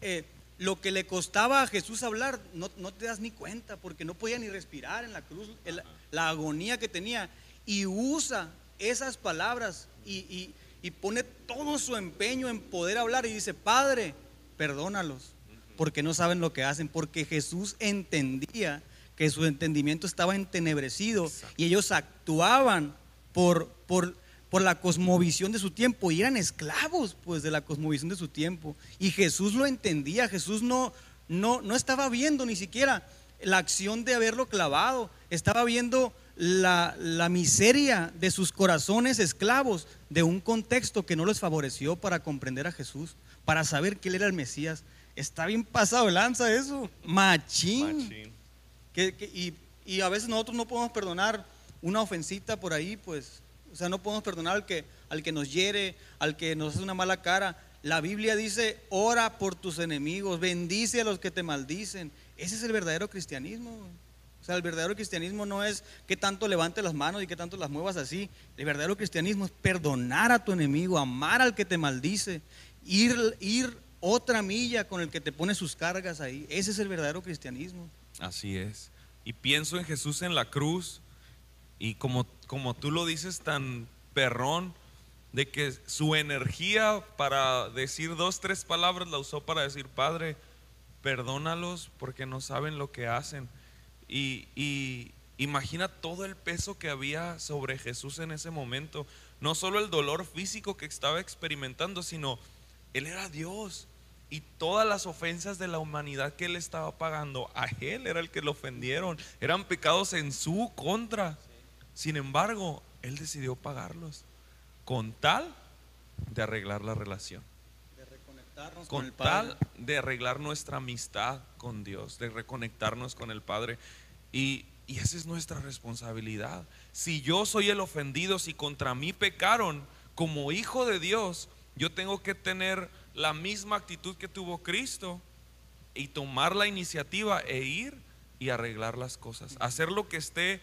eh, lo que le costaba a Jesús hablar, no, no te das ni cuenta, porque no podía ni respirar en la cruz, el- la agonía que tenía. Y usa esas palabras y, y- y pone todo su empeño en poder hablar y dice, Padre, perdónalos, porque no saben lo que hacen, porque Jesús entendía que su entendimiento estaba entenebrecido y ellos actuaban por, por, por la cosmovisión de su tiempo y eran esclavos pues de la cosmovisión de su tiempo. Y Jesús lo entendía Jesús no no no estaba viendo ni siquiera la acción de haberlo clavado estaba viendo la, la miseria de sus corazones esclavos de un contexto que no les favoreció para comprender a Jesús para saber que él era el Mesías. Está bien pasado lanza eso. Machín, Machín. que- que- y, y a veces nosotros no podemos perdonar una ofensita por ahí, pues, o sea, no podemos perdonar al que, al que nos hiere, al que nos hace una mala cara. La Biblia dice, ora por tus enemigos, bendice a los que te maldicen. Ese es el verdadero cristianismo. O sea, el verdadero cristianismo no es que tanto levantes las manos y que tanto las muevas así. El verdadero cristianismo es perdonar a tu enemigo, amar al que te maldice, ir, ir otra milla con el que te pone sus cargas ahí. Ese es el verdadero cristianismo. Así es. Y pienso en Jesús en la cruz y como, como tú lo dices tan perrón, de que su energía para decir dos, tres palabras la usó para decir, Padre, perdónalos porque no saben lo que hacen. Y, y imagina todo el peso que había sobre Jesús en ese momento. No solo el dolor físico que estaba experimentando, sino Él era Dios. Y todas las ofensas de la humanidad que Él estaba pagando, a Él era el que lo ofendieron. Eran pecados en su contra. Sin embargo, Él decidió pagarlos con tal de arreglar la relación De reconectarnos con con el Padre. tal de arreglar nuestra amistad con Dios, de reconectarnos con el Padre. Y, y esa es nuestra responsabilidad. Si yo soy el ofendido, si contra mí pecaron, como hijo de Dios, yo tengo que tener la misma actitud que tuvo Cristo y tomar la iniciativa e ir y arreglar las cosas. Hacer lo que esté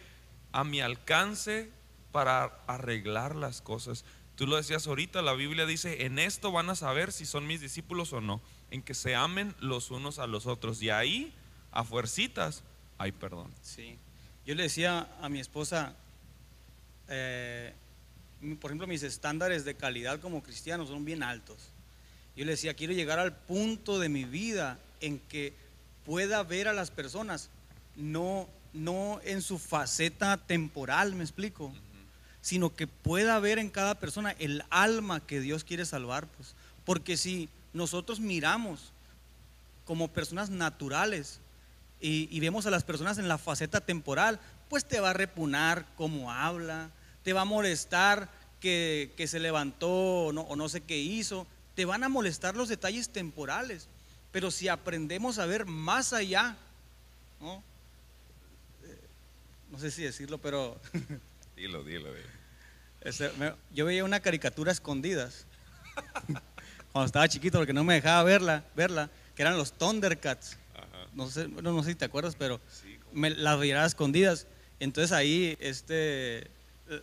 a mi alcance para arreglar las cosas. Tú lo decías ahorita, la Biblia dice, en esto van a saber si son mis discípulos o no, en que se amen los unos a los otros. Y ahí, a fuercitas, hay perdón. Sí. Yo le decía a mi esposa, eh, por ejemplo, mis estándares de calidad como cristiano son bien altos. Yo le decía, quiero llegar al punto de mi vida en que pueda ver a las personas, no, no en su faceta temporal, me explico, sino que pueda ver en cada persona el alma que Dios quiere salvar. Pues. Porque si nosotros miramos como personas naturales y, vemos a las personas en la faceta temporal, pues te va a repunar cómo habla, te va a molestar que, que se levantó o no, o no sé qué hizo, te van a molestar los detalles temporales. Pero si aprendemos a ver más allá, ¿no? No sé si decirlo, pero Dilo, dilo, dilo. Este, me- yo veía una caricatura a escondidas cuando estaba chiquito porque no me dejaba verla, verla, que eran los Thundercats. Ajá. No sé, bueno, no sé si te acuerdas, pero Sí, me las veía a escondidas. Entonces ahí, este, eh,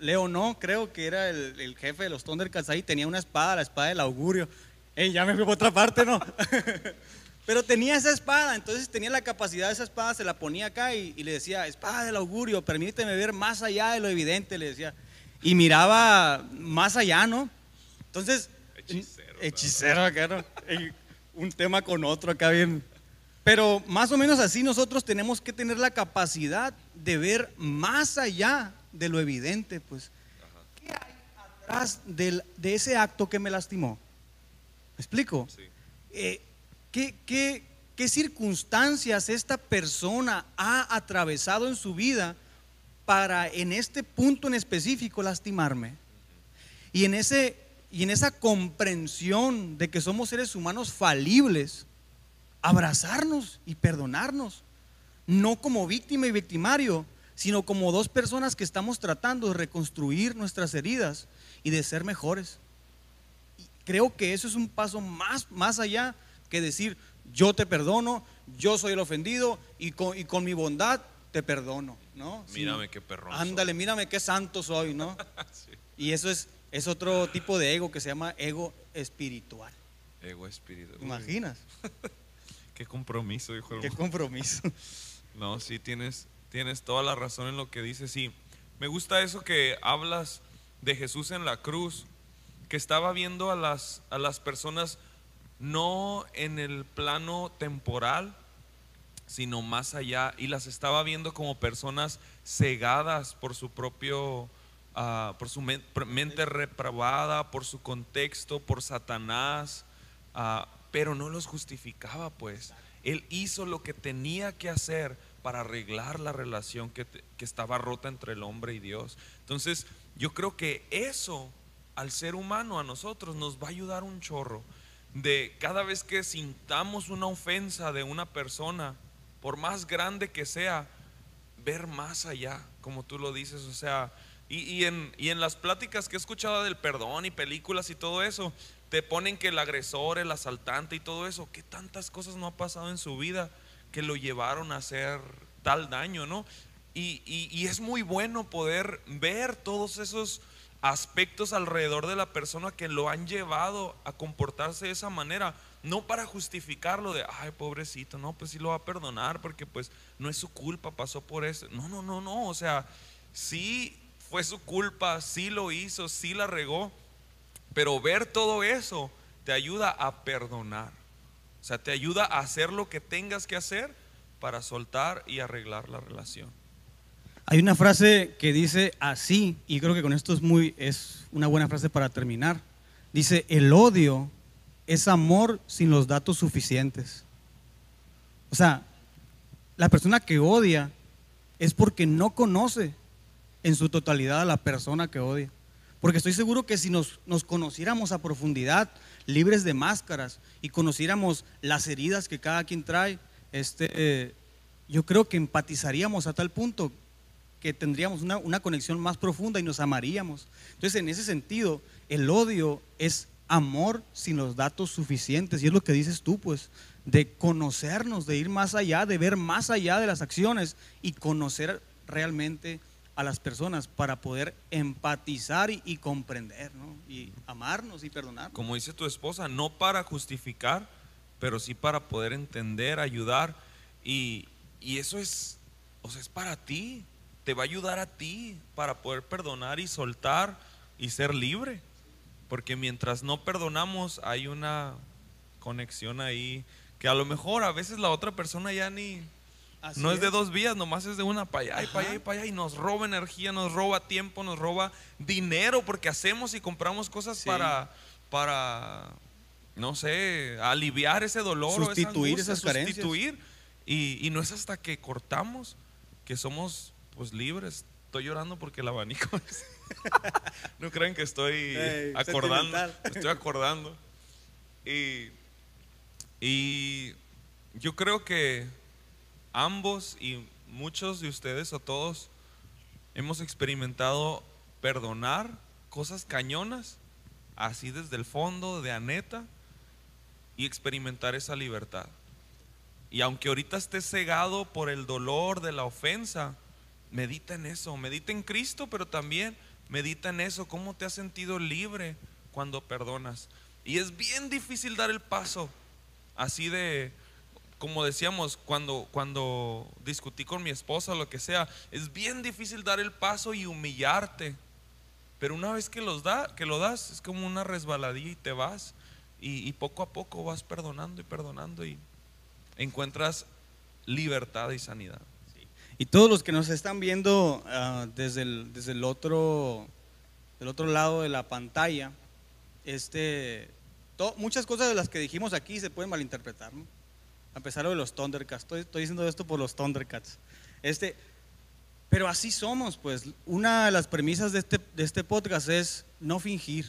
Leo no, creo que era el, el jefe de los Thundercats ahí, tenía una espada, la espada del augurio. Ey, ya me fui por otra parte, ¿no? Pero tenía esa espada, entonces tenía la capacidad de esa espada, se la ponía acá y, y le decía, espada del augurio, permíteme ver más allá de lo evidente, le decía. Y miraba más allá, ¿no? Entonces, Hechicero, hechicero acá, ¿no? Un tema con otro acá bien. Pero más o menos así nosotros tenemos que tener la capacidad de ver más allá de lo evidente, pues. ¿Qué hay atrás del- de ese acto que me lastimó? ¿Me explico? Sí. Eh, ¿qué, qué, qué circunstancias esta persona ha atravesado en su vida para en este punto en específico lastimarme? Y en, ese, y en esa comprensión de que somos seres humanos falibles, abrazarnos y perdonarnos, no como víctima y victimario, sino como dos personas que estamos tratando de reconstruir nuestras heridas y de ser mejores. Y creo que eso es un paso más, más allá que decir, yo te perdono, yo soy el ofendido y con, y con mi bondad te perdono, ¿no? Mírame qué perrón. Ándale, mírame qué santo soy, ¿no? Sí. Y eso es, es otro tipo de ego que se llama ego espiritual. Ego espíritu. Uy, ¿Imaginas? Qué compromiso, dijo el Qué compromiso. No, sí, tienes, tienes toda la razón en lo que dices. Sí, me gusta eso que hablas de Jesús en la cruz, que estaba viendo a las, a las personas no en el plano temporal, sino más allá, y las estaba viendo como personas cegadas por su propio, ah, por su mente reprobada, por su contexto, por Satanás, ah, pero no los justificaba, pues. Él hizo lo que tenía que hacer para arreglar la relación que, que estaba rota entre el hombre y Dios. Entonces, yo creo que eso al ser humano, a nosotros, nos va a ayudar un chorro de cada vez que sintamos una ofensa de una persona, por más grande que sea, ver más allá, como tú lo dices, o sea, y, y en, y en las pláticas que he escuchado del perdón y películas y todo eso, te ponen que el agresor, el asaltante y todo eso, que tantas cosas no ha pasado en su vida que lo llevaron a hacer tal daño, ¿no? Y, y- y es muy bueno poder ver todos esos aspectos alrededor de la persona que lo han llevado a comportarse de esa manera, no para justificarlo de, ay, pobrecito, no, pues sí lo va a perdonar porque pues no es su culpa, pasó por eso. No, no, no, no, o sea, sí fue su culpa, sí lo hizo, sí la regó, pero ver todo eso te ayuda a perdonar. O sea, te ayuda a hacer lo que tengas que hacer para soltar y arreglar la relación. Hay una frase que dice así, y creo que con esto es muy, es una buena frase para terminar. Dice, el odio es amor sin los datos suficientes. O sea, la persona que odia es porque no conoce en su totalidad a la persona que odia. Porque estoy seguro que si nos, nos conociéramos a profundidad, libres de máscaras, y conociéramos las heridas que cada quien trae, este, eh, yo creo que empatizaríamos a tal punto que tendríamos una, una conexión más profunda y nos amaríamos. Entonces, en ese sentido, el odio es amor sin los datos suficientes. Y es lo que dices tú, pues, de conocernos, de ir más allá, de ver más allá de las acciones y conocer realmente a las personas para poder empatizar y, y comprender, ¿no? Y amarnos y perdonar. Como dice tu esposa, no para justificar, pero sí para poder entender, ayudar. Y, y eso es, o sea, es para ti. Te va a ayudar a ti para poder perdonar y soltar y ser libre. Porque mientras no perdonamos hay una conexión ahí que a lo mejor a veces la otra persona ya ni... no es. de dos vías, nomás es de una para allá y para allá y para allá y nos roba energía, nos roba tiempo, nos roba dinero porque hacemos y compramos cosas para, para, no sé, aliviar ese dolor. Sustituir esas carencias. Sustituir. Y, y no es hasta que cortamos que somos pues libres. Estoy llorando porque el abanico es... no crean que estoy acordando. Estoy acordando. Y, y yo creo que ambos y muchos de ustedes o todos hemos experimentado perdonar cosas cañonas, así desde el fondo, de aneta, y experimentar esa libertad. Y aunque ahorita estés cegado por el dolor de la ofensa, medita en eso, medita en Cristo, pero también medita en eso, cómo te has sentido libre cuando perdonas. Y es bien difícil dar el paso, así de, como decíamos, cuando, cuando discutí con mi esposa lo que sea, es bien difícil dar el paso y humillarte. Pero una vez que, los da, que lo das, es como una resbaladilla y te vas. Y poco a poco vas perdonando y perdonando y encuentras libertad y sanidad. Y todos los que nos están viendo ah, desde, el, desde el otro, del otro lado de la pantalla, este, muchas cosas de las que dijimos aquí se pueden malinterpretar, ¿no? a pesar de los Thundercats. Estoy, estoy diciendo esto por los Thundercats. Este, pero así somos, pues. Una de las premisas de este, de este podcast es no fingir,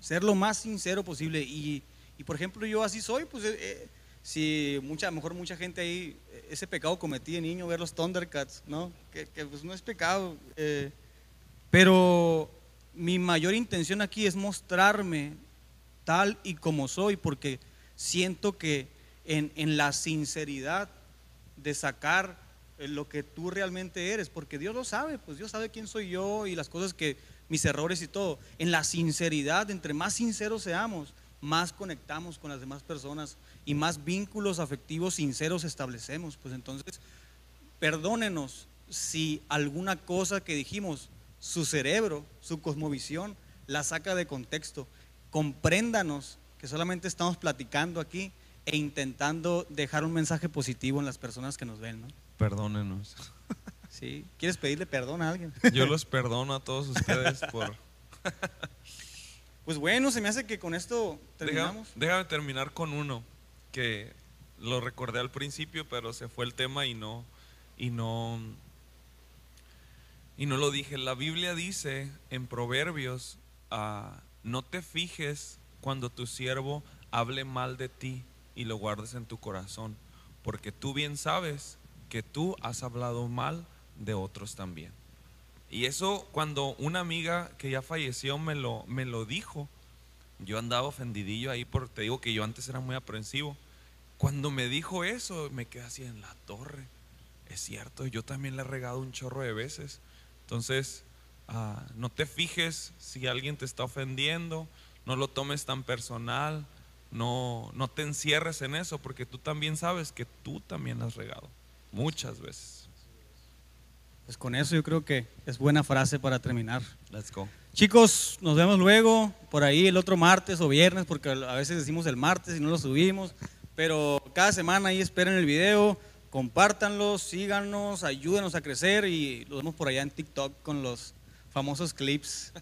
ser lo más sincero posible. Y, y por ejemplo, yo así soy, pues. Eh, eh, si mucha, a lo mejor mucha gente ahí, ese pecado cometí de niño, ver los Thundercats, ¿no? Que, pues no es pecado. Eh, pero mi mayor intención aquí es mostrarme tal y como soy, porque siento que en, en la sinceridad de sacar lo que tú realmente eres, porque Dios lo sabe, pues Dios sabe quién soy yo y las cosas que, mis errores y todo. En la sinceridad, entre más sinceros seamos, más conectamos con las demás personas y más vínculos afectivos sinceros establecemos. Pues entonces, perdónenos si alguna cosa que dijimos, su cerebro, su cosmovisión, la saca de contexto. Compréndanos que solamente estamos platicando aquí e intentando dejar un mensaje positivo en las personas que nos ven, ¿no? Perdónenos. Sí, ¿quieres pedirle perdón a alguien? Yo los perdono a todos ustedes por Pues bueno, se me hace que con esto terminamos. déjame terminar con uno lo recordé al principio, pero se fue el tema y no y no y no lo dije. La Biblia dice en Proverbios, ah, no te fijes cuando tu siervo hable mal de ti y lo guardes en tu corazón, porque tú bien sabes que tú has hablado mal de otros también. Y eso cuando una amiga que ya falleció me lo, me lo dijo, yo andaba ofendidillo ahí porque te digo que yo antes era muy aprensivo. Cuando me dijo eso, me quedé así en la torre. Es cierto, yo también le he regado un chorro de veces. Entonces, ah, no te fijes si alguien te está ofendiendo, no lo tomes tan personal, no, no te encierres en eso, porque tú también sabes que tú también has regado, muchas veces. Pues con eso yo creo que es buena frase para terminar. Let's go. Chicos, nos vemos luego, por ahí el otro martes o viernes, porque a veces decimos el martes y no lo subimos, pero cada semana ahí esperen el video, compártanlo, síganos, ayúdenos a crecer y lo vemos por allá en TikTok con los famosos clips.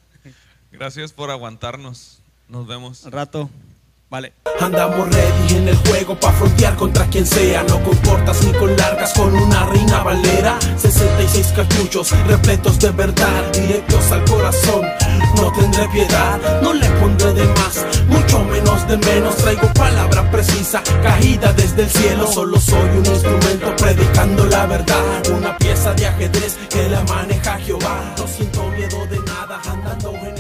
Gracias por aguantarnos. Nos vemos. Al rato. Andamos ready en el juego pa' frontear contra quien sea. No con cortas ni con largas, con una reina valera. 66 cartuchos repletos de verdad, directos al corazón. No tendré piedad, no le pondré de más. Mucho menos de menos, traigo palabra precisa. Caída desde el cielo, solo soy un instrumento predicando la verdad. Una pieza de ajedrez que la maneja Jehová. No siento miedo de nada, andando en